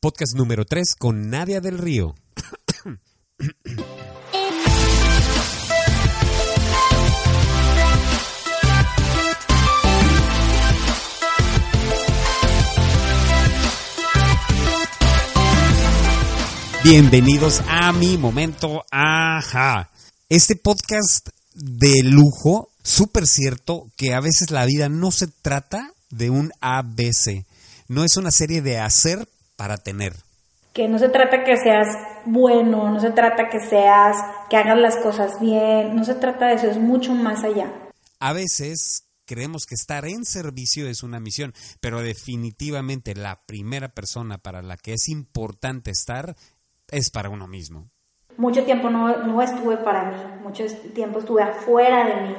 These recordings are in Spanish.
Podcast número 3 con Nadia del Río. Bienvenidos a mi momento ajá. Este podcast de lujo, súper cierto, que a veces la vida no se trata de un ABC. No es una serie de hacer para tener. Que no se trata que seas bueno, no se trata que seas, que hagas las cosas bien, no se trata de eso, es mucho más allá. A veces creemos que estar en servicio es una misión, pero definitivamente la primera persona para la que es importante estar es para uno mismo. Mucho tiempo no, no estuve para mí, mucho tiempo estuve afuera de mí,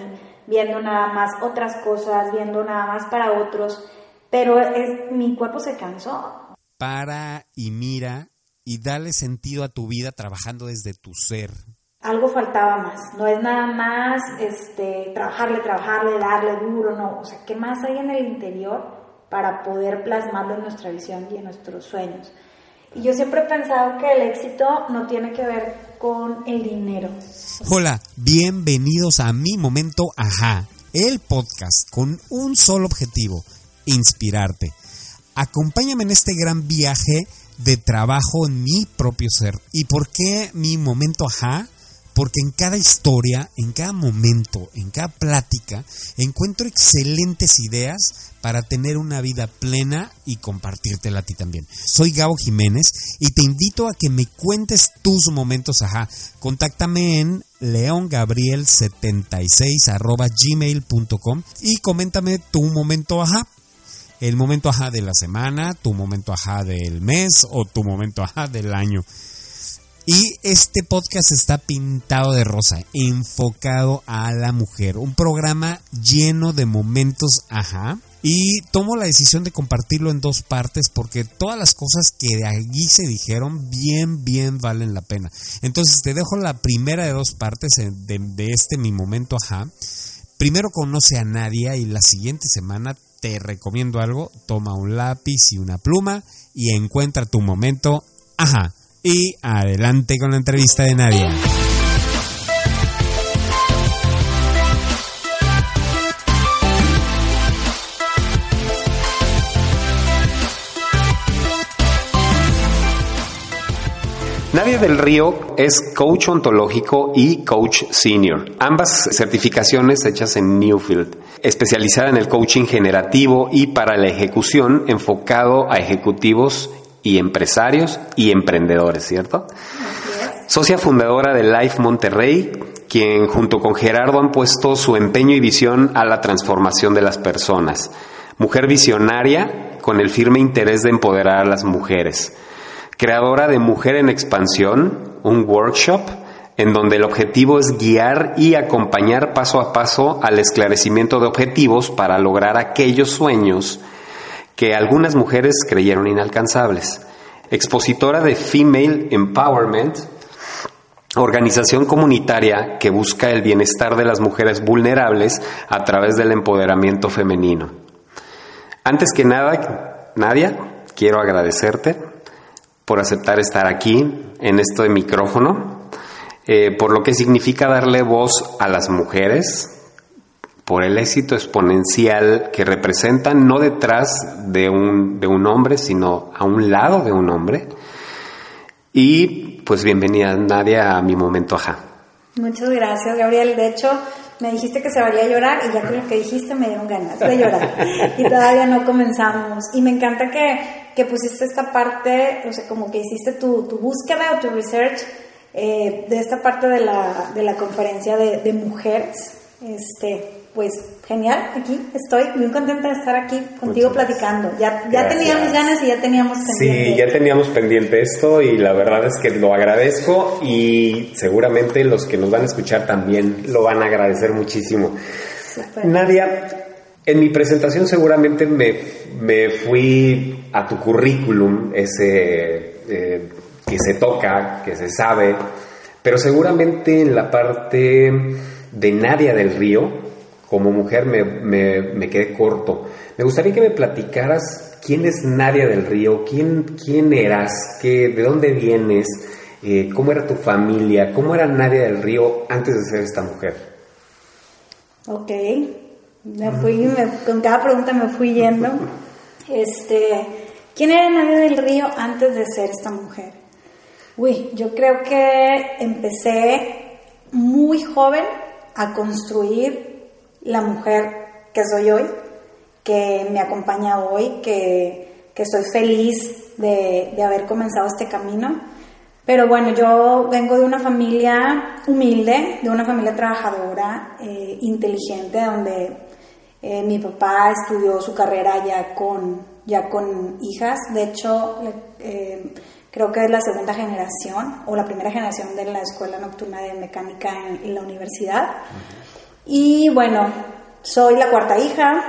viendo nada más otras cosas, viendo nada más para otros, pero es, mi cuerpo se cansó, para y mira y dale sentido a tu vida trabajando desde tu ser. Algo faltaba más, no es nada más este, trabajarle, trabajarle, darle duro, no, o sea, ¿qué más hay en el interior para poder plasmarlo en nuestra visión y en nuestros sueños? Y yo siempre he pensado que el éxito no tiene que ver con el dinero. Hola, bienvenidos a Mi Momento Ajá, el podcast con un solo objetivo, inspirarte. Acompáñame en este gran viaje de trabajo en mi propio ser. ¿Y por qué mi momento ajá? Porque en cada historia, en cada momento, en cada plática, encuentro excelentes ideas para tener una vida plena y compartírtela a ti también. Soy Gabo Jiménez y te invito a que me cuentes tus momentos ajá. Contáctame en leongabriel76 gmail.com y coméntame tu momento ajá el momento ajá de la semana, tu momento ajá del mes o tu momento ajá del año. Y este podcast está pintado de rosa, enfocado a la mujer. Un programa lleno de momentos ajá. Y tomo la decisión de compartirlo en dos partes porque todas las cosas que de allí se dijeron bien, bien valen la pena. Entonces te dejo la primera de dos partes de, este mi momento ajá. Primero conoce a Nadia y la siguiente semana te recomiendo algo, toma un lápiz y una pluma y encuentra tu momento. Ajá. Y adelante con la entrevista de Nadia. Nadia del Río es coach ontológico y coach senior, ambas certificaciones hechas en Newfield, especializada en el coaching generativo y para la ejecución enfocado a ejecutivos y empresarios y emprendedores, ¿cierto? Socia fundadora de Life Monterrey, quien junto con Gerardo han puesto su empeño y visión a la transformación de las personas. Mujer visionaria con el firme interés de empoderar a las mujeres creadora de Mujer en Expansión, un workshop en donde el objetivo es guiar y acompañar paso a paso al esclarecimiento de objetivos para lograr aquellos sueños que algunas mujeres creyeron inalcanzables. Expositora de Female Empowerment, organización comunitaria que busca el bienestar de las mujeres vulnerables a través del empoderamiento femenino. Antes que nada, Nadia, quiero agradecerte por aceptar estar aquí en este micrófono, eh, por lo que significa darle voz a las mujeres, por el éxito exponencial que representan, no detrás de un, de un hombre, sino a un lado de un hombre. Y pues bienvenida Nadia a mi momento ajá. Muchas gracias, Gabriel. De hecho, me dijiste que se valía llorar y ya con lo que dijiste me dieron ganas de llorar. y todavía no comenzamos. Y me encanta que, que pusiste esta parte, o sea, como que hiciste tu, tu búsqueda o tu research eh, de esta parte de la, de la conferencia de, de, mujeres. Este, pues genial, aquí estoy muy contenta de estar aquí contigo platicando. Ya, ya teníamos ganas y ya teníamos pendiente. Sí, ya teníamos pendiente esto y la verdad es que lo agradezco y seguramente los que nos van a escuchar también lo van a agradecer muchísimo. Nadia, en mi presentación seguramente me, me fui a tu currículum, ese eh, que se toca, que se sabe, pero seguramente en la parte de Nadia del Río, como mujer me, me, me, quedé corto. Me gustaría que me platicaras quién es Nadia del Río, quién, quién eras, ¿Qué, de dónde vienes, eh, cómo era tu familia, cómo era Nadia del Río antes de ser esta mujer. Ok, me fui, con cada pregunta me fui yendo. Este, ¿quién era Nadia del Río antes de ser esta mujer? Uy, yo creo que empecé muy joven a construir la mujer que soy hoy, que me acompaña hoy, que, que estoy feliz de, de, haber comenzado este camino. Pero bueno, yo vengo de una familia humilde, de una familia trabajadora, eh, inteligente, donde eh, mi papá estudió su carrera ya con, ya con hijas. De hecho, eh, creo que es la segunda generación o la primera generación de la escuela nocturna de mecánica en, la universidad. Y bueno, soy la cuarta hija,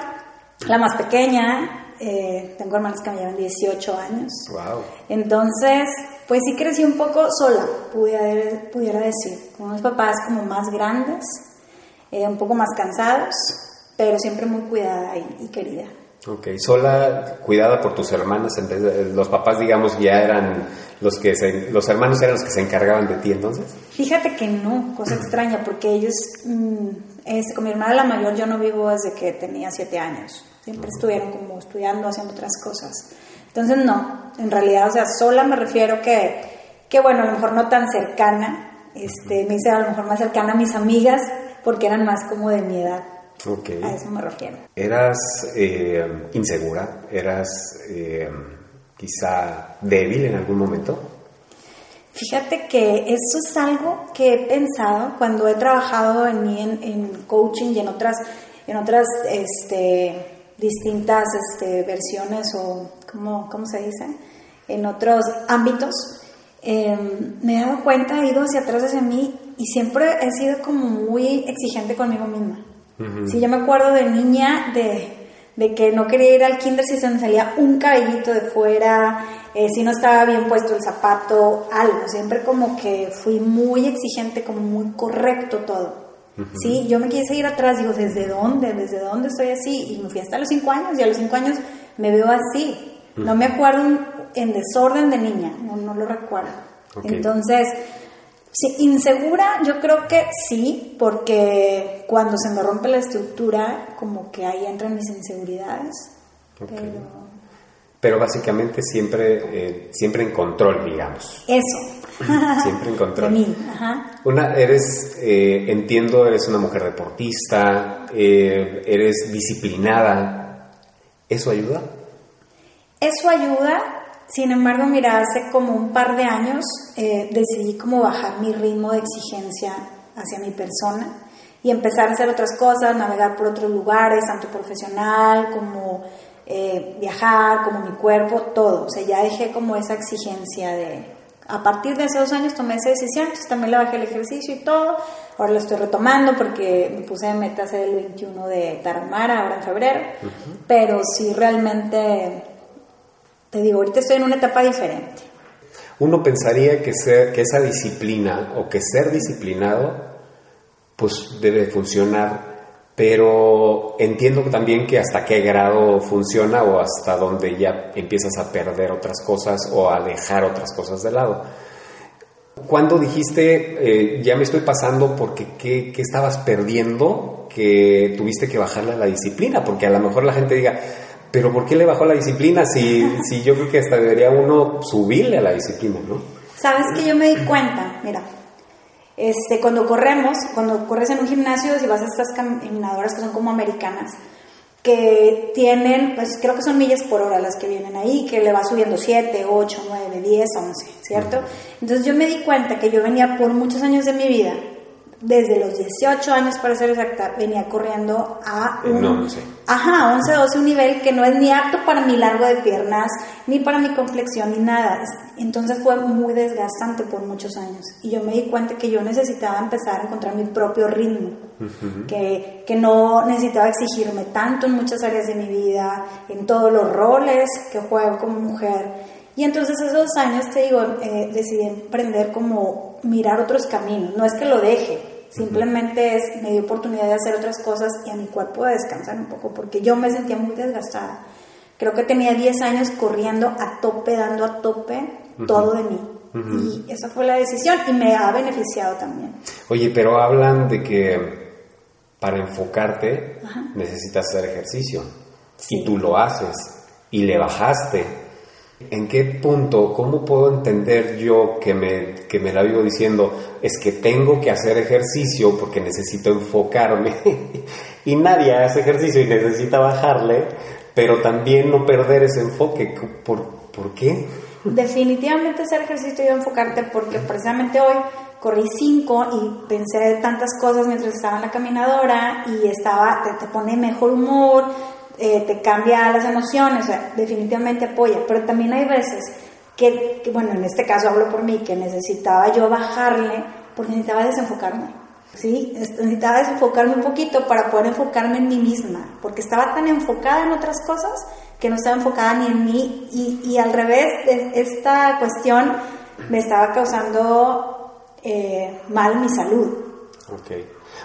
la más pequeña, eh, tengo hermanos que me llevan 18 años. Wow. Entonces, pues sí crecí un poco sola, pudiera, pudiera decir, con unos papás como más grandes, eh, un poco más cansados, pero siempre muy cuidada y, querida. Ok, sola, cuidada por tus hermanas, los papás, digamos, ya eran los que los hermanos eran los que se encargaban de ti entonces. Fíjate que no, cosa extraña, porque ellos, mm, este, con mi hermana la mayor, yo no vivo desde que tenía siete años. Siempre estuvieron como estudiando, haciendo otras cosas. Entonces, no, en realidad, o sea, sola me refiero que, que bueno, a lo mejor no tan cercana, este, me hice a lo mejor más cercana a mis amigas, porque eran más como de mi edad. Okay. A eso me refiero. ¿Eras eh, insegura? ¿Eras eh, quizá débil en algún momento? Fíjate que eso es algo que he pensado cuando he trabajado en mí en, coaching y en otras, en otras este, distintas este, versiones o, ¿cómo, ¿cómo, se dice? En otros ámbitos. Em, me he dado cuenta, he ido hacia atrás hacia mí y siempre he sido como muy exigente conmigo misma. Si yo me acuerdo de niña de, de, que no quería ir al kinder si se me salía un cabellito de fuera, eh, si no estaba bien puesto el zapato, algo. Siempre como que fui muy exigente, como muy correcto todo. Sí, yo me quise ir atrás, digo, ¿desde dónde? ¿Desde dónde estoy así? Y me fui hasta los cinco años y a los cinco años me veo así. No me acuerdo en desorden de niña, no, no lo recuerdo. Entonces, sí, insegura, yo creo que sí, porque cuando se me rompe la estructura, como que ahí entran mis inseguridades. Pero pero básicamente siempre, eh, siempre en control, digamos. Eso. siempre en control. De mí, ajá. Una, eres, eh, entiendo, eres una mujer deportista, eh, eres disciplinada. ¿Eso ayuda? Eso ayuda. Sin embargo, mira, hace como un par de años decidí como bajar mi ritmo de exigencia hacia mi persona y empezar a hacer otras cosas, navegar por otros lugares, tanto profesional como eh, viajar, como mi cuerpo, todo. O sea, ya dejé como esa exigencia de... A partir de hace dos años tomé esa decisión, entonces también le bajé el ejercicio y todo. Ahora lo estoy retomando porque me puse de meta hacer el 21 de Tarahumara, ahora en febrero. Pero sí, realmente, te digo, ahorita estoy en una etapa diferente. Uno pensaría que, esa disciplina o que ser disciplinado, pues debe funcionar pero entiendo también que hasta qué grado funciona o hasta dónde ya empiezas a perder otras cosas o a dejar otras cosas de lado. Cuando dijiste, eh, ya me estoy pasando porque ¿qué, estabas perdiendo que tuviste que bajarle a la disciplina? Porque a lo mejor la gente diga, pero ¿por qué le bajó la disciplina si, si yo creo que hasta debería uno subirle a la disciplina, ¿no? Sabes que yo me di cuenta, mira, este, cuando corremos, cuando corres en un gimnasio, si vas a estas caminadoras que son como americanas, que tienen, pues creo que son millas por hora las que vienen ahí, que le va subiendo 7, 8, 9, 10, 11, ¿cierto? Entonces yo me di cuenta que yo venía por muchos años de mi vida desde los 18 años, para ser exacta, venía corriendo a un... 11. Ajá, 11, 12, un nivel que no es ni apto para mi largo de piernas, ni para mi complexión, ni nada. Entonces fue muy desgastante por muchos años. Y yo me di cuenta que yo necesitaba empezar a encontrar mi propio ritmo, que, que no necesitaba exigirme tanto en muchas áreas de mi vida, en todos los roles que juego como mujer. Y entonces esos años, te digo, eh, decidí emprender como mirar otros caminos. No es que lo deje, Simplemente es, me dio oportunidad de hacer otras cosas y a mi cuerpo de descansar un poco, porque yo me sentía muy desgastada. Creo que tenía 10 años corriendo a tope, dando a tope todo de mí. Y esa fue la decisión y me ha beneficiado también. Oye, pero hablan de que para enfocarte necesitas hacer ejercicio y tú lo haces y le bajaste. ¿En qué punto, cómo puedo entender yo que me, que me la vivo diciendo, es que tengo que hacer ejercicio porque necesito enfocarme y nadie hace ejercicio y necesita bajarle, pero también no perder ese enfoque? ¿Por, ¿por qué? Definitivamente hacer ejercicio y enfocarte porque precisamente hoy corrí cinco y pensé tantas cosas mientras estaba en la caminadora y estaba, te, te pone mejor humor, eh, te cambia las emociones, o sea, definitivamente apoya, pero también hay veces que, bueno, en este caso hablo por mí, que necesitaba yo bajarle porque necesitaba desenfocarme. ¿sí? Necesitaba desenfocarme un poquito para poder enfocarme en mí misma, porque estaba tan enfocada en otras cosas que no estaba enfocada ni en mí y, y al revés, esta cuestión me estaba causando eh, mal mi salud. Ok.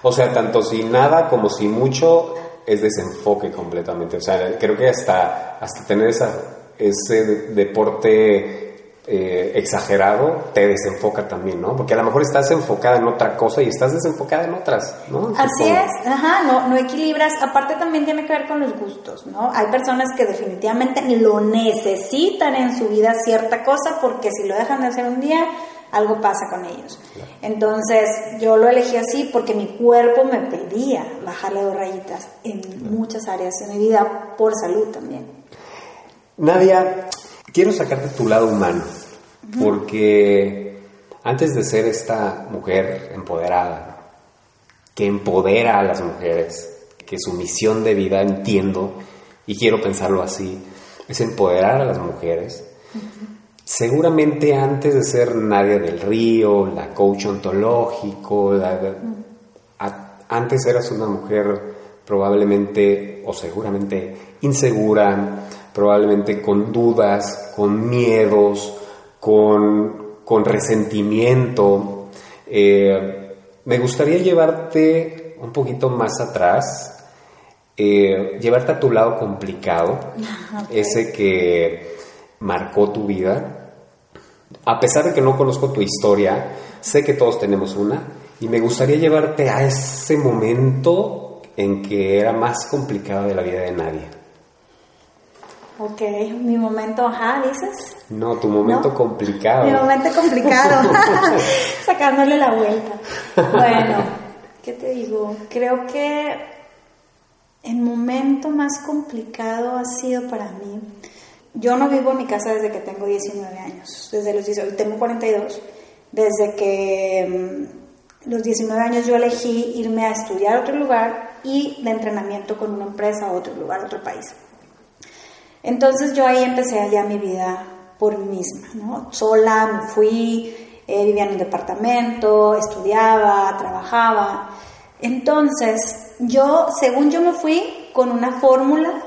O sea, tanto si nada como si mucho es desenfoque completamente. O sea, creo que hasta, hasta tener esa, ese deporte eh, exagerado te desenfoca también, ¿no? Porque a lo mejor estás enfocada en otra cosa y estás desenfocada en otras, ¿no? Así es, ajá, no, no equilibras. Aparte también tiene que ver con los gustos, ¿no? Hay personas que definitivamente lo necesitan en su vida cierta cosa porque si lo dejan de hacer un día, algo pasa con ellos. Entonces yo lo elegí así porque mi cuerpo me pedía bajarle dos rayitas en muchas áreas de mi vida por salud también. Nadia, quiero sacarte tu lado humano, porque antes de ser esta mujer empoderada, que empodera a las mujeres, que su misión de vida, entiendo, y quiero pensarlo así, es empoderar a las mujeres, seguramente antes de ser Nadia del Río, la coach ontológico, antes eras una mujer probablemente o seguramente insegura, probablemente con dudas, con miedos, con, con resentimiento. Eh, me gustaría llevarte un poquito más atrás, eh, llevarte a tu lado complicado, ese que marcó tu vida. A pesar de que no conozco tu historia, sé que todos tenemos una, y me gustaría llevarte a ese momento en que era más complicado de la vida de nadie. Ok, mi momento, ajá, dices. No, tu momento complicado. Mi momento complicado, sacándole la vuelta. Bueno, ¿qué te digo? Creo que el momento más complicado ha sido para mí. Yo no vivo en mi casa desde que tengo 19 años, desde los 19, tengo 42. Desde que mm, los 19 años yo elegí irme a estudiar a otro lugar y de entrenamiento con una empresa a otro lugar, a otro país. Entonces yo ahí empecé allá mi vida por mí misma, ¿no? Sola, me fui, eh, vivía en un departamento, estudiaba, trabajaba. Entonces, yo, según yo me fui con una fórmula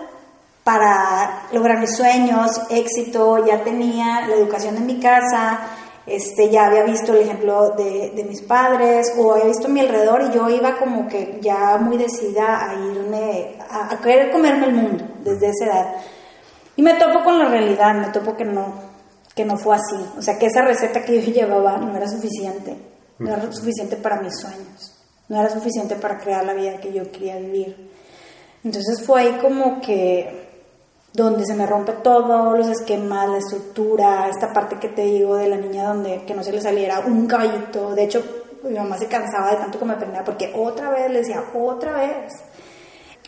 para lograr mis sueños, éxito, ya tenía la educación en mi casa, este, ya había visto el ejemplo de, de, mis padres o había visto a mi alrededor y yo iba como que ya muy decidida a irme, a, a querer comerme el mundo desde esa edad. Y me topo con la realidad, me topo que no, que no fue así. O sea, que esa receta que yo llevaba no era suficiente. No era suficiente para mis sueños. No era suficiente para crear la vida que yo quería vivir. Entonces fue ahí como que donde se me rompe todo, los esquemas, la estructura, esta parte que te digo de la niña donde que no se le saliera un caballito. De hecho, mi mamá se cansaba de tanto que me prendía porque otra vez le decía, otra vez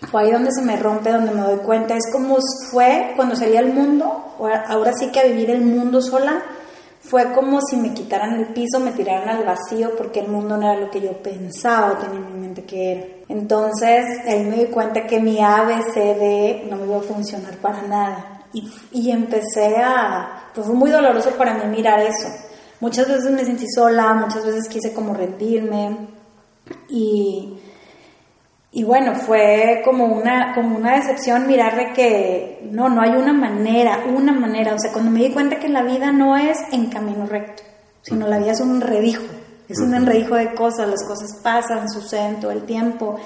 fue ahí donde se me rompe, donde me doy cuenta. Es como fue cuando salí al mundo, ahora sí que a vivir el mundo sola, fue como si me quitaran el piso, me tiraran al vacío, porque el mundo no era lo que yo pensaba tenía en mi mente que era. Entonces ahí me di cuenta que mi ABCD no me iba a funcionar para nada. Y, y empecé a... Pues fue muy doloroso para mí mirar eso. Muchas veces me sentí sola, muchas veces quise como rendirme. Y y bueno, fue como una, como una decepción mirar de que no, no hay una manera, una manera. O sea, cuando me di cuenta que la vida no es en camino recto, sino la vida es un enredijo, es un enredijo de cosas, las cosas pasan, suceden todo el tiempo.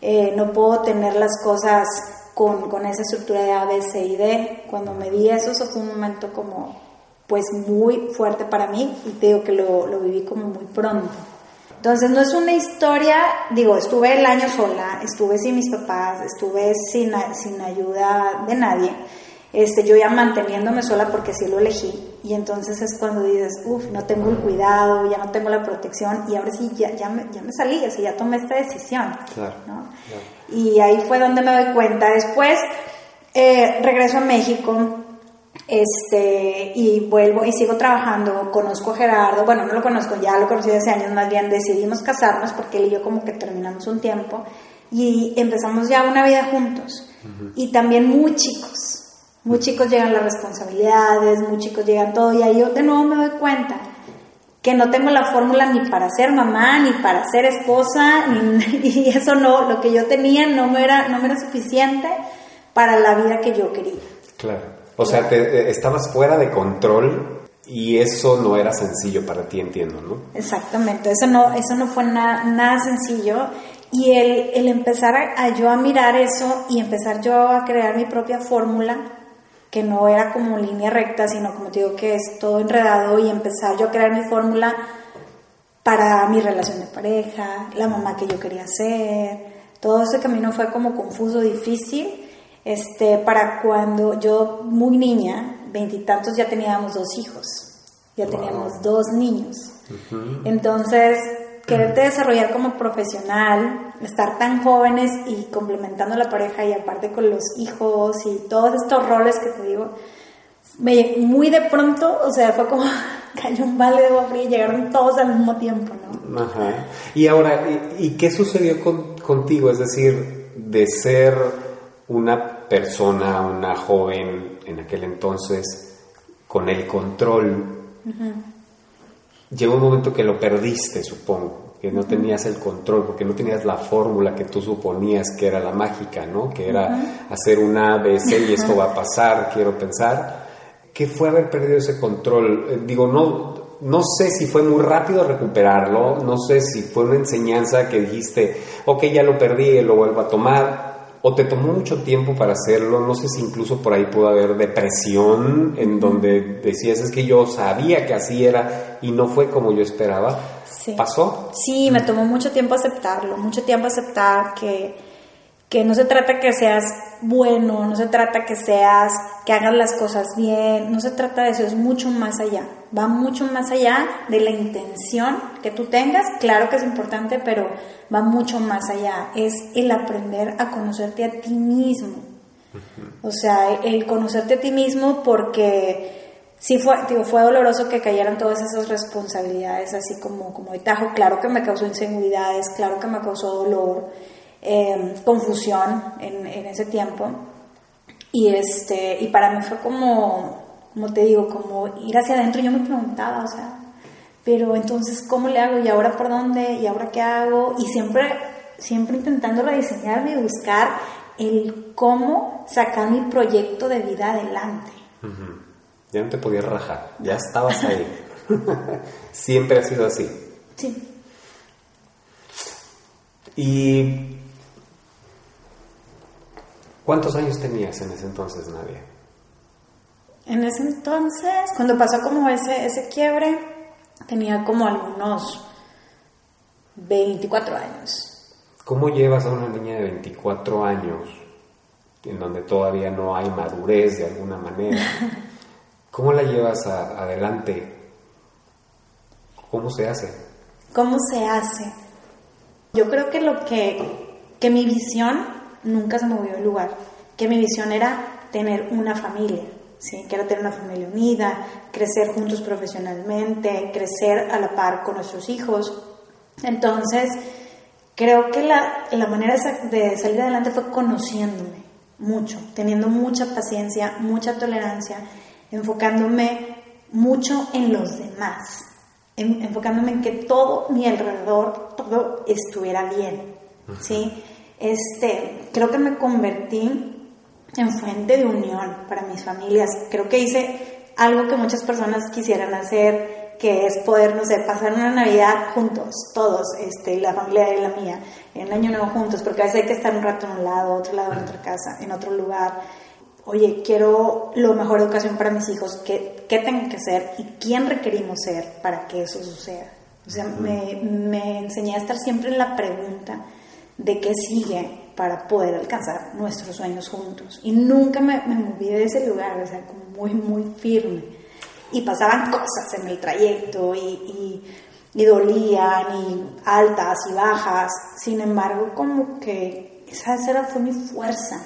Eh, no puedo tener las cosas con, con esa estructura de A, B, C y D. Cuando me di eso, eso fue un momento como, pues muy fuerte para mí y te digo que lo, lo viví como muy pronto. Entonces no es una historia, digo, estuve el año sola, estuve sin mis papás, estuve sin, sin ayuda de nadie, este, yo ya manteniéndome sola porque sí lo elegí. Y entonces es cuando dices, uff, no tengo el cuidado, ya no tengo la protección y ahora sí ya, ya, me, ya me salí, así ya tomé esta decisión. Claro, Y ahí fue donde me doy cuenta. Después eh, regreso a México, este, y vuelvo y sigo trabajando, conozco a Gerardo, bueno, no lo conozco, ya lo conocí hace años, más bien decidimos casarnos porque él y yo como que terminamos un tiempo y empezamos ya una vida juntos. Y también muy chicos, muy chicos llegan las responsabilidades, muy chicos llegan todo y ahí yo de nuevo me doy cuenta que no tengo la fórmula ni para ser mamá, ni para ser esposa, y eso no, lo que yo tenía no me era, no me era suficiente para la vida que yo quería. Claro. O sea, te, eh, estabas fuera de control y eso no era sencillo para ti, entiendo, ¿no? Exactamente, eso no, eso no fue nada sencillo. Y el, el empezar a, yo a mirar eso y empezar yo a crear mi propia fórmula, que no era como línea recta, sino como te digo que es todo enredado y empezar yo a crear mi fórmula para mi relación de pareja, la mamá que yo quería ser. Todo ese camino fue como confuso, difícil, este, para cuando yo, muy niña, veintitantos, ya teníamos dos hijos, ya teníamos dos niños. Entonces, quererte desarrollar como profesional, estar tan jóvenes y complementando la pareja y aparte con los hijos y todos estos roles que te digo, me, muy de pronto, o sea, fue como cayó un balde de agua fría y llegaron todos al mismo tiempo, ¿no? Ajá. Y ahora, ¿y, qué sucedió contigo? Es decir, de ser una persona, una joven en aquel entonces, con el control, llegó un momento que lo perdiste, supongo, que no tenías el control, porque no tenías la fórmula que tú suponías que era la mágica, ¿no? Que era hacer una ABC y esto va a pasar, quiero pensar. ¿Qué fue haber perdido ese control? Eh, digo, no, no sé si fue muy rápido recuperarlo, no sé si fue una enseñanza que dijiste, ok, ya lo perdí, lo vuelvo a tomar, o te tomó mucho tiempo para hacerlo, no sé si incluso por ahí pudo haber depresión en donde decías es que yo sabía que así era y no fue como yo esperaba. ¿Pasó? Sí, me tomó mucho tiempo aceptarlo, mucho tiempo aceptar que, que no se trata que seas bueno, no se trata que seas, que hagas las cosas bien, no se trata de eso, es mucho más allá, va mucho más allá de la intención que tú tengas, claro que es importante, pero va mucho más allá, es el aprender a conocerte a ti mismo, o sea, el conocerte a ti mismo porque sí fue, digo, fue doloroso que cayeran todas esas responsabilidades así como, como de tajo, claro que me causó inseguridades, claro que me causó dolor, Em, confusión en, ese tiempo. Y, este, y para mí fue como, como te digo, como ir hacia adentro. Yo me preguntaba, o sea, pero entonces, ¿cómo le hago? ¿Y ahora por dónde? ¿Y ahora qué hago? Y siempre, siempre intentando rediseñarme y buscar el cómo sacar mi proyecto de vida adelante. Ya no te podías rajar, ya estabas ahí. siempre ha sido así. Sí. Y ¿Cuántos años tenías en ese entonces, Nadia? En ese entonces, cuando pasó como ese, ese quiebre, tenía como algunos 24 años. ¿Cómo llevas a una niña de 24 años, en donde todavía no hay madurez de alguna manera? ¿Cómo la llevas adelante? ¿Cómo se hace? ¿Cómo se hace? Yo creo que lo que, que mi visión nunca se movió el lugar, que mi visión era tener una familia, ¿sí? que era tener una familia unida, crecer juntos profesionalmente, crecer a la par con nuestros hijos. Entonces, creo que la, la manera de salir adelante fue conociéndome mucho, teniendo mucha paciencia, mucha tolerancia, enfocándome mucho en los demás, enfocándome en que todo mi alrededor, todo estuviera bien, ¿sí? este, creo que me convertí en fuente de unión para mis familias. Creo que hice algo que muchas personas quisieran hacer, que es poder, no sé, pasar una Navidad juntos, todos, este, la familia y la mía, en Año Nuevo juntos, porque a veces hay que estar un rato en un lado, otro lado en otra casa, en otro lugar. Oye, quiero lo mejor educación para mis hijos, ¿qué, qué tengo que ser y quién requerimos ser para que eso suceda? O sea, me, me enseñé a estar siempre en la pregunta de qué sigue para poder alcanzar nuestros sueños juntos. Y nunca me, me moví de ese lugar, o sea, como muy, muy firme y pasaban cosas en el trayecto y, y, dolían y altas y bajas. Sin embargo, como que esa, esa fue mi fuerza.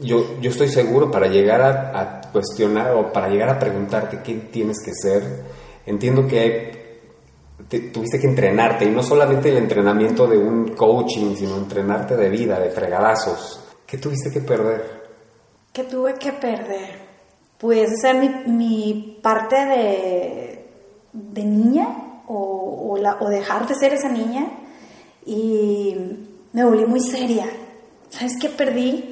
Yo, yo estoy seguro para llegar a, a, cuestionar o para llegar a preguntarte qué tienes que ser, entiendo que tuviste que entrenarte y no solamente el entrenamiento de un coaching, sino entrenarte de vida, de fregadazos. ¿Qué tuviste que perder? ¿Qué tuve que perder? pudiese ser mi, mi parte de, de niña o, o, la, o, dejar de ser esa niña y me volví muy seria. ¿Sabes qué perdí?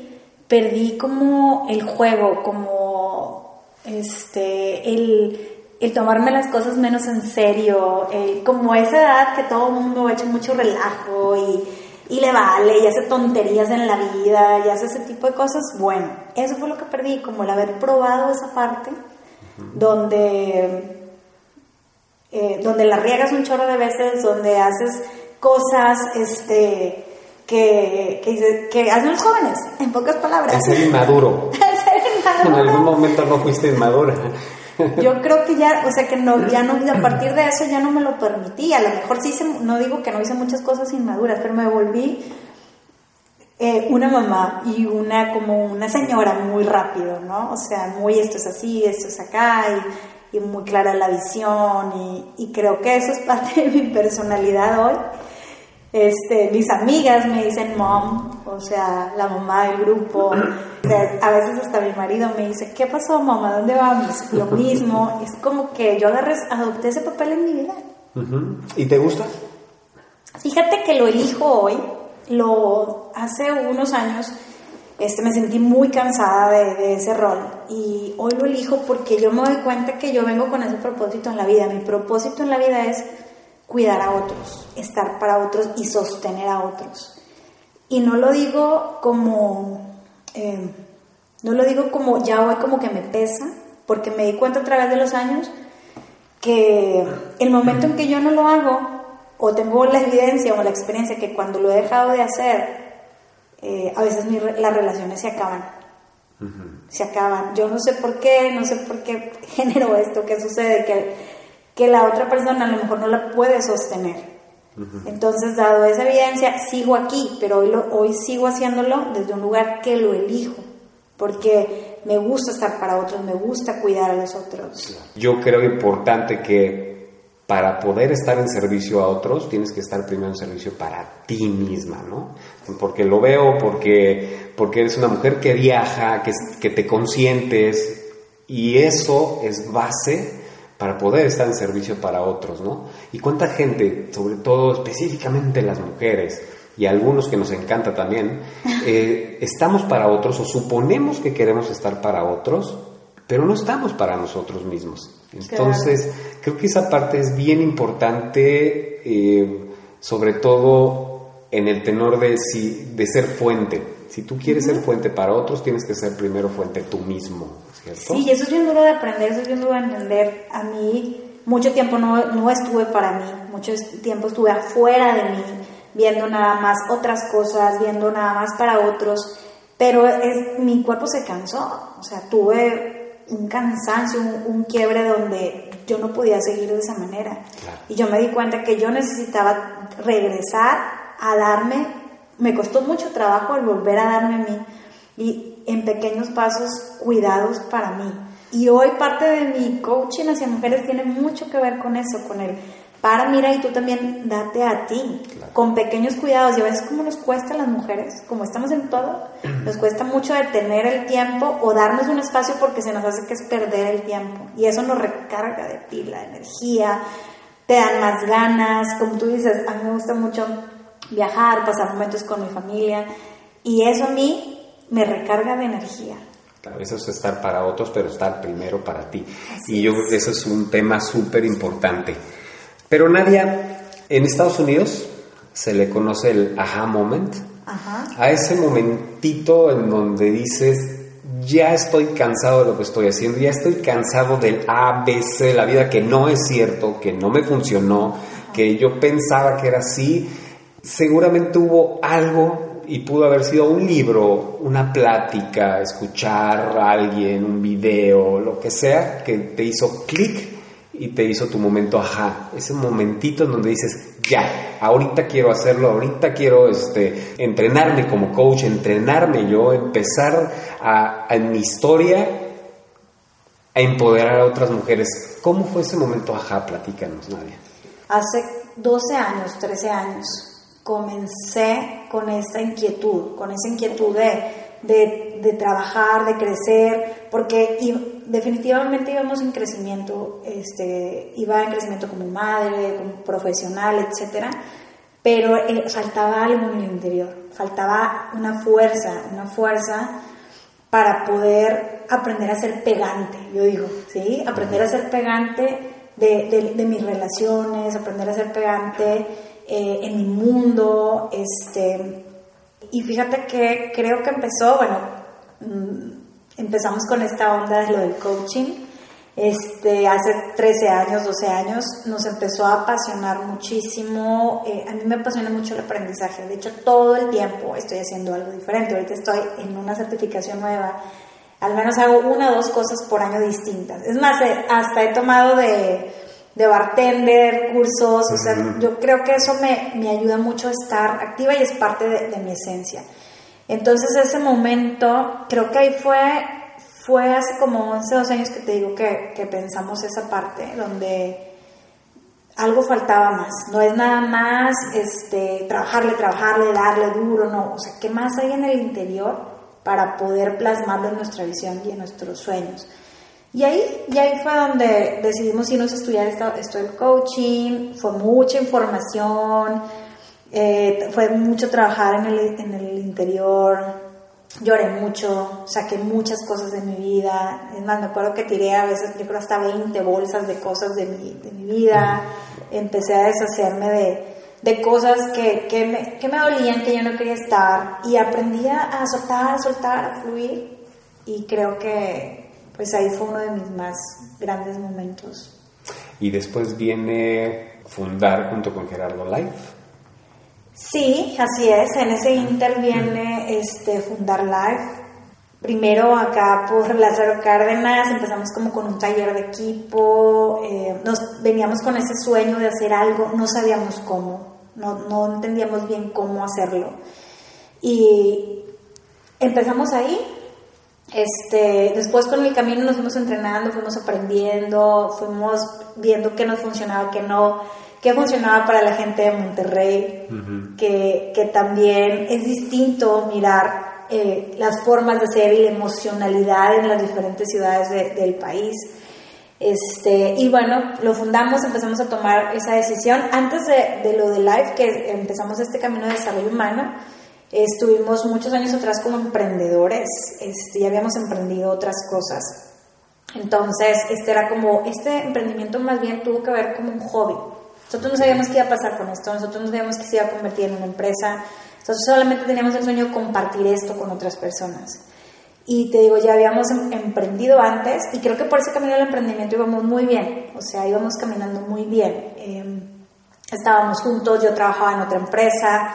Perdí como el juego, como este, el, el tomarme las cosas menos en serio, el, como esa edad que todo el mundo ha hecho mucho relajo y y le vale y hace tonterías en la vida y hace ese tipo de cosas, bueno, eso fue lo que perdí, como el haber probado esa parte donde, eh, donde la riegas un chorro de veces, donde haces cosas este, que, que, que hacen los jóvenes, en pocas palabras. Es ser inmaduro. En algún momento no fuiste inmadura. Yo creo que ya, o sea, que no, ya no, a partir de eso ya no me lo permití. A lo mejor sí hice, no digo que no hice muchas cosas inmaduras, pero me volví eh, una mamá y una, como una señora muy rápido, ¿no? O sea, muy esto es así, esto es acá, y, y muy clara la visión, y, y creo que eso es parte de mi personalidad hoy. Este, mis amigas me dicen mom, o sea, la mamá del grupo. a veces hasta mi marido me dice, ¿qué pasó mamá? ¿Dónde vamos? Lo mismo. Es como que yo agarré, adopté ese papel en mi vida. ¿Y te gusta? Fíjate que lo elijo hoy. Lo hace unos años este, me sentí muy cansada de, de, ese rol y hoy lo elijo porque yo me doy cuenta que yo vengo con ese propósito en la vida. Mi propósito en la vida es cuidar a otros, estar para otros y sostener a otros. Y no lo digo como, eh, no lo digo como ya hoy como que me pesa, porque me di cuenta a través de los años que el momento en que yo no lo hago, o tengo la evidencia o la experiencia que cuando lo he dejado de hacer, eh, a veces las relaciones se acaban. Se acaban. Yo no sé por qué, no sé por qué generó esto, qué sucede, que que la otra persona a lo mejor no la puede sostener. Entonces, dado esa evidencia, sigo aquí, pero hoy, hoy sigo haciéndolo desde un lugar que lo elijo, porque me gusta estar para otros, me gusta cuidar a los otros. Yo creo importante que para poder estar en servicio a otros, tienes que estar primero en servicio para ti misma, ¿no? Porque lo veo, porque, porque eres una mujer que viaja, que, que te consientes, y eso es base para poder estar en servicio para otros, ¿no? Y cuánta gente, sobre todo específicamente las mujeres, y algunos que nos encanta también, eh, estamos para otros o suponemos que queremos estar para otros, pero no estamos para nosotros mismos. Entonces, creo que esa parte es bien importante, eh, sobre todo en el tenor de, si, de ser fuente. Si tú quieres ser fuente para otros, tienes que ser primero fuente tú mismo. Sí, y eso es bien duro de aprender, eso es bien duro de entender. A mí mucho tiempo no, no estuve para mí, mucho tiempo estuve afuera de mí, viendo nada más otras cosas, viendo nada más para otros, pero es, mi cuerpo se cansó, o sea, tuve un cansancio, un, quiebre donde yo no podía seguir de esa manera. Y yo me di cuenta que yo necesitaba regresar a darme, me costó mucho trabajo el volver a darme a mí. Y en pequeños pasos cuidados para mí. Y hoy parte de mi coaching hacia mujeres tiene mucho que ver con eso, con el para, mira y tú también date a ti, con pequeños cuidados. Y a veces como nos cuesta a las mujeres, como estamos en todo, nos cuesta mucho detener el tiempo o darnos un espacio porque se nos hace que es perder el tiempo. Y eso nos recarga de pila, de energía, te dan más ganas. Como tú dices, a mí me gusta mucho viajar, pasar momentos con mi familia. Y eso a mí me recarga de energía. Claro, eso es estar para otros, pero estar primero para ti. y yo creo que eso es un tema súper importante. Pero Nadia, en Estados Unidos se le conoce el aha moment. A ese momentito en donde dices, ya estoy cansado de lo que estoy haciendo, ya estoy cansado del ABC de la vida que no es cierto, que no me funcionó, que yo pensaba que era así. Seguramente hubo algo y pudo haber sido un libro, una plática, escuchar a alguien, un video, lo que sea, que te hizo clic y te hizo tu momento ajá, ese momentito en donde dices, ya, ahorita quiero hacerlo, ahorita quiero este, entrenarme como coach, entrenarme yo, empezar a, en mi historia a empoderar a otras mujeres. ¿Cómo fue ese momento ajá? Platícanos, Nadia. Hace 12 años, 13 años, comencé con esta inquietud, con esa inquietud de de, trabajar, de crecer, porque definitivamente íbamos en crecimiento, este, iba en crecimiento como madre, como profesional, etcétera, pero eh, faltaba algo en el interior, faltaba una fuerza, una fuerza para poder aprender a ser pegante, yo digo, ¿sí? Aprender a ser pegante de, de, mis relaciones, aprender a ser pegante eh, en mi mundo, este, y fíjate que creo que empezó, bueno, mm, empezamos con esta onda de lo del coaching. Este, hace 13 años, 12 años, nos empezó a apasionar muchísimo. Eh, a mí me apasiona mucho el aprendizaje. De hecho, todo el tiempo estoy haciendo algo diferente. Ahorita estoy en una certificación nueva. Al menos hago una o dos cosas por año distintas. Es más, eh, hasta he tomado de de bartender, cursos, o sea, yo creo que eso me, me, ayuda mucho a estar activa y es parte de, mi esencia. Entonces ese momento, creo que ahí fue, fue hace como 11, 12 años que te digo que, que pensamos esa parte, donde algo faltaba más, no es nada más este, trabajarle, trabajarle, darle duro, no, o sea, ¿qué más hay en el interior para poder plasmarlo en nuestra visión y en nuestros sueños? Y ahí, y ahí fue donde decidimos irnos a estudiar esto, esto del coaching, fue mucha información, eh, fue mucho trabajar en el, en el interior, lloré mucho, saqué muchas cosas de mi vida, es más, me acuerdo que tiré a veces, yo creo hasta 20 bolsas de cosas de mi, de mi vida, empecé a deshacerme de, de cosas que, que, me, que me dolían, que yo no quería estar, y aprendí a soltar, a soltar, a fluir, y creo que, pues ahí fue uno de mis más grandes momentos. Y después viene fundar junto con Gerardo Life. Sí, así es. En ese inter viene este, fundar Life. Primero acá por Lázaro Cárdenas empezamos como con un taller de equipo, eh, nos veníamos con ese sueño de hacer algo, no sabíamos cómo, no, no entendíamos bien cómo hacerlo. Y empezamos ahí, este, después con el camino nos fuimos entrenando, fuimos aprendiendo, fuimos viendo qué nos funcionaba, qué no, qué funcionaba para la gente de Monterrey, que, que, también es distinto mirar eh, las formas de ser y la emocionalidad en las diferentes ciudades del país. Este, y bueno, lo fundamos, empezamos a tomar esa decisión. Antes de, de lo de Life, que empezamos este camino de desarrollo humano, Estuvimos muchos años atrás como emprendedores, este, ya habíamos emprendido otras cosas. Entonces, este era como, este emprendimiento más bien tuvo que ver como un hobby. Nosotros no sabíamos qué iba a pasar con esto, nosotros no sabíamos que se iba a convertir en una empresa, nosotros solamente teníamos el sueño de compartir esto con otras personas. Y te digo, ya habíamos em, emprendido antes y creo que por ese camino del emprendimiento íbamos muy bien, o sea, íbamos caminando muy bien. Em, estábamos juntos, yo trabajaba en otra empresa,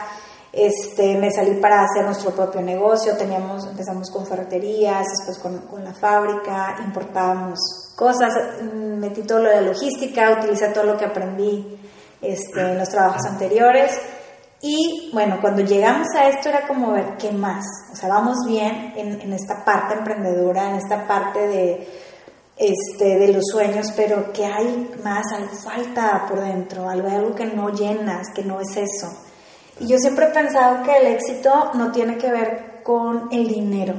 este, me salí para hacer nuestro propio negocio, teníamos, empezamos con ferreterías, después con, la fábrica, importábamos cosas, mm, metí todo lo de logística, utilicé todo lo que aprendí este, en los trabajos anteriores. Y bueno, cuando llegamos a esto era como ver qué más, o sea, vamos bien en, esta parte emprendedora, en esta parte de, este, de los sueños, pero ¿qué hay más? Algo falta por dentro, algo, algo que no llenas, que no es eso. Y yo siempre he pensado que el éxito no tiene que ver con el dinero.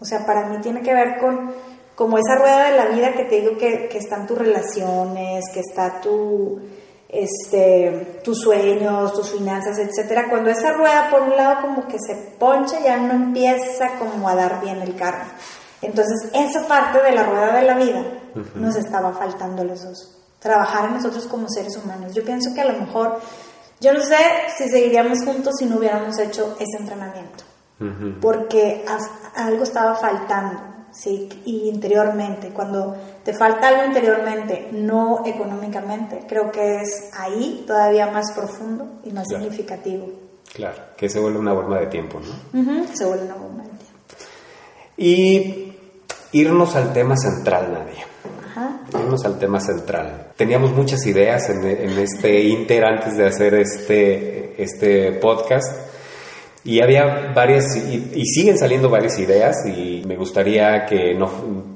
O sea, para mí tiene que ver con como esa rueda de la vida que te digo que, que están tus relaciones, que está tu, este, tus sueños, tus finanzas, etcétera. Cuando esa rueda por un lado como que se poncha, ya no empieza como a dar bien el carro. Entonces, esa parte de la rueda de la vida nos estaba faltando los dos. Trabajar en nosotros como seres humanos. Yo pienso que a lo mejor, yo no sé si seguiríamos juntos si no hubiéramos hecho ese entrenamiento. Porque algo estaba faltando, ¿sí? Y interiormente. Cuando te falta algo interiormente, no económicamente, creo que es ahí todavía más profundo y más significativo. Claro, que se vuelve una bomba de tiempo, ¿no? Se vuelve una bomba de tiempo. Y irnos al tema central, Nadia. Irnos al tema central. Teníamos muchas ideas en, este inter antes de hacer este, este podcast. Y había varias, y, siguen saliendo varias ideas, y me gustaría que no,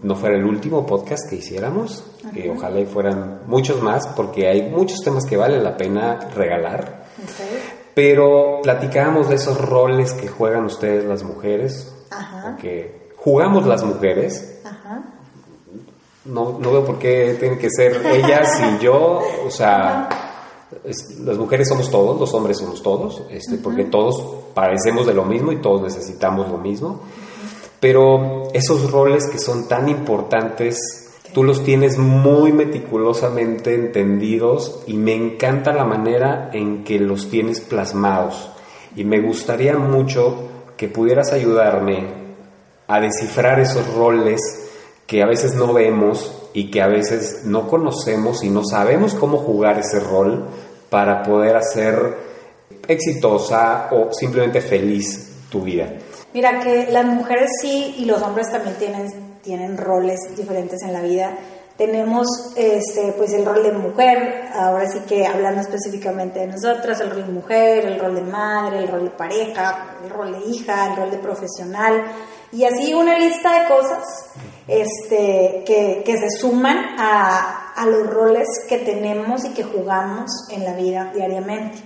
no fuera el último podcast que hiciéramos, que ojalá y fueran muchos más, porque hay muchos temas que vale la pena regalar. Pero platicábamos de esos roles que juegan ustedes las mujeres, Ajá jugamos las mujeres. No, no veo por qué tienen que ser ellas y yo, o sea, las mujeres somos todos, los hombres somos todos, este, porque todos parecemos de lo mismo y todos necesitamos lo mismo. Pero esos roles que son tan importantes, tú los tienes muy meticulosamente entendidos y me encanta la manera en que los tienes plasmados. Y me gustaría mucho que pudieras ayudarme a descifrar esos roles que a veces no vemos y que a veces no conocemos y no sabemos cómo jugar ese rol para poder hacer exitosa o simplemente feliz tu vida. Mira que las mujeres sí y los hombres también tienen, tienen roles diferentes en la vida. Tenemos este, pues el rol de mujer, ahora sí que hablando específicamente de nosotras, el rol de mujer, el rol de madre, el rol de pareja, el rol de hija, el rol de profesional. Y así una lista de cosas este, que, que se suman a, a, los roles que tenemos y que jugamos en la vida diariamente.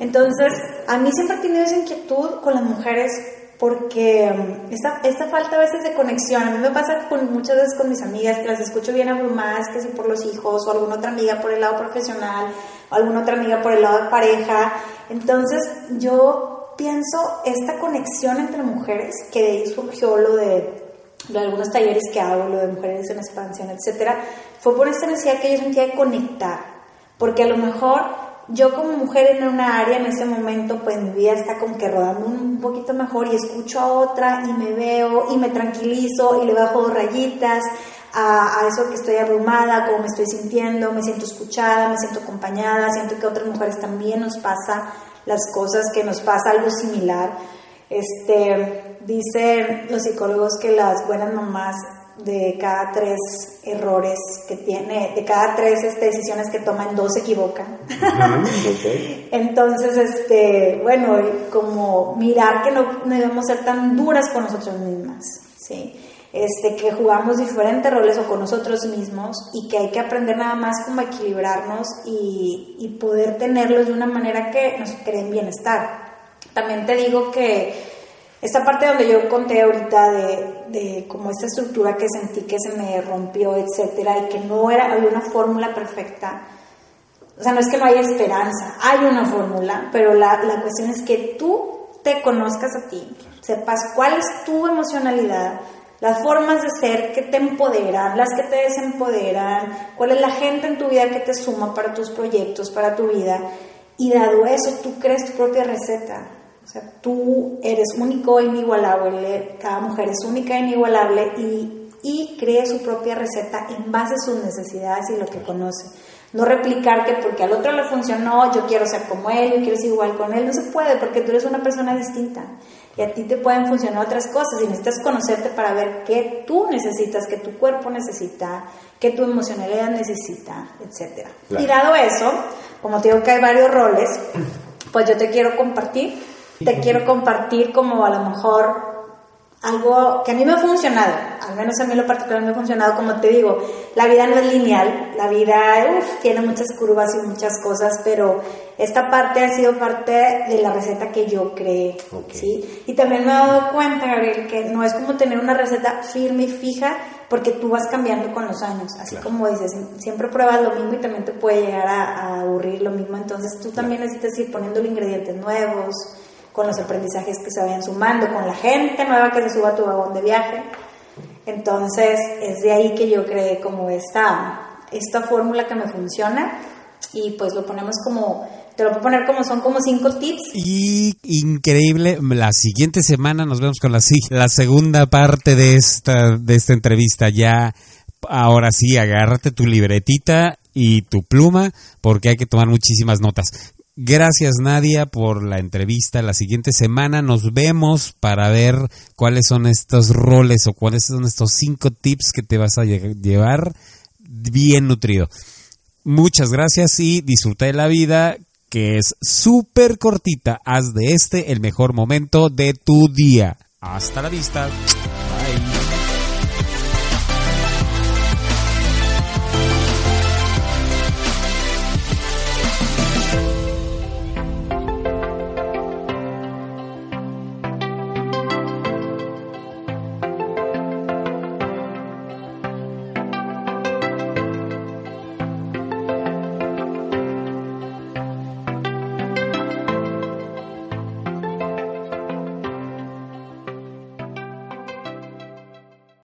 Entonces, a mí siempre he tenido esa inquietud con las mujeres porque um, esta, esta, falta a veces de conexión, a mí me pasa muchas veces con mis amigas que las escucho bien abrumadas, que si por los hijos o alguna otra amiga por el lado profesional o alguna otra amiga por el lado de pareja. Entonces yo pienso esta conexión entre mujeres, que de ahí surgió lo de, algunos talleres que hago, lo de mujeres en expansión, etcétera, fue por esta necesidad que yo sentía de conectar, porque a lo mejor yo como mujer en una área en ese momento, pues mi vida está como que rodando un poquito mejor y escucho a otra y me veo y me tranquilizo y le bajo dos rayitas a, a, eso que estoy abrumada, cómo me estoy sintiendo, me siento escuchada, me siento acompañada, siento que a otras mujeres también nos pasa las cosas, que nos pasa algo similar. Este, dicen los psicólogos que las buenas mamás de cada tres errores que tiene, de cada tres este, decisiones que toman, dos se equivocan. Entonces, este, bueno, como mirar que no, no debemos ser tan duras con nosotras mismas, ¿sí? Este, que jugamos diferentes roles o con nosotros mismos y que hay que aprender nada más como equilibrarnos y, y poder tenerlos de una manera que nos creen bienestar. También te digo que esta parte donde yo conté ahorita de, de como esta estructura que sentí que se me rompió, etcétera, y que no era, había una fórmula perfecta. O sea, no es que no haya esperanza, hay una fórmula, pero la, la cuestión es que tú te conozcas a ti, sepas cuál es tu emocionalidad, las formas de ser que te empoderan, las que te desempoderan, cuál es la gente en tu vida que te suma para tus proyectos, para tu vida. Y dado eso, tú crees tu propia receta. O sea, tú eres único e inigualable, cada mujer es única e inigualable y, y cree su propia receta en base a sus necesidades y lo que conoce. No replicar que porque al otro le funcionó, yo quiero ser como él, yo quiero ser igual con él. No se puede porque tú eres una persona distinta y a ti te pueden funcionar otras cosas y necesitas conocerte para ver qué tú necesitas, qué tu cuerpo necesita, qué tu emocionalidad necesita, etc. Y dado eso, como te digo que hay varios roles, pues yo te quiero compartir, te quiero compartir como a lo mejor algo que a mí me ha funcionado, al menos a mí lo particular me ha funcionado, como te digo, la vida no es lineal, la vida tiene muchas curvas y muchas cosas, pero esta parte ha sido parte de la receta que yo creé, ¿sí? Y también me he dado cuenta, Gabriel, que no es como tener una receta firme y fija, porque tú vas cambiando con los años, así como dices, siempre pruebas lo mismo y también te puede llegar a, aburrir lo mismo, entonces tú también necesitas ir poniendo ingredientes nuevos, con los aprendizajes que se vayan sumando, con la gente nueva que se suba a tu vagón de viaje. Entonces es de ahí que yo creé como esta, esta fórmula que me funciona y pues lo ponemos como, te lo puedo poner como son como cinco tips. Y increíble, la siguiente semana nos vemos con la, la segunda parte de esta, de esta entrevista. Ya, ahora sí, agárrate tu libretita y tu pluma porque hay que tomar muchísimas notas. Gracias Nadia por la entrevista. La siguiente semana nos vemos para ver cuáles son estos roles o cuáles son estos cinco tips que te vas a llevar bien nutrido. Muchas gracias y disfruta de la vida que es súper cortita. Haz de este el mejor momento de tu día. Hasta la vista.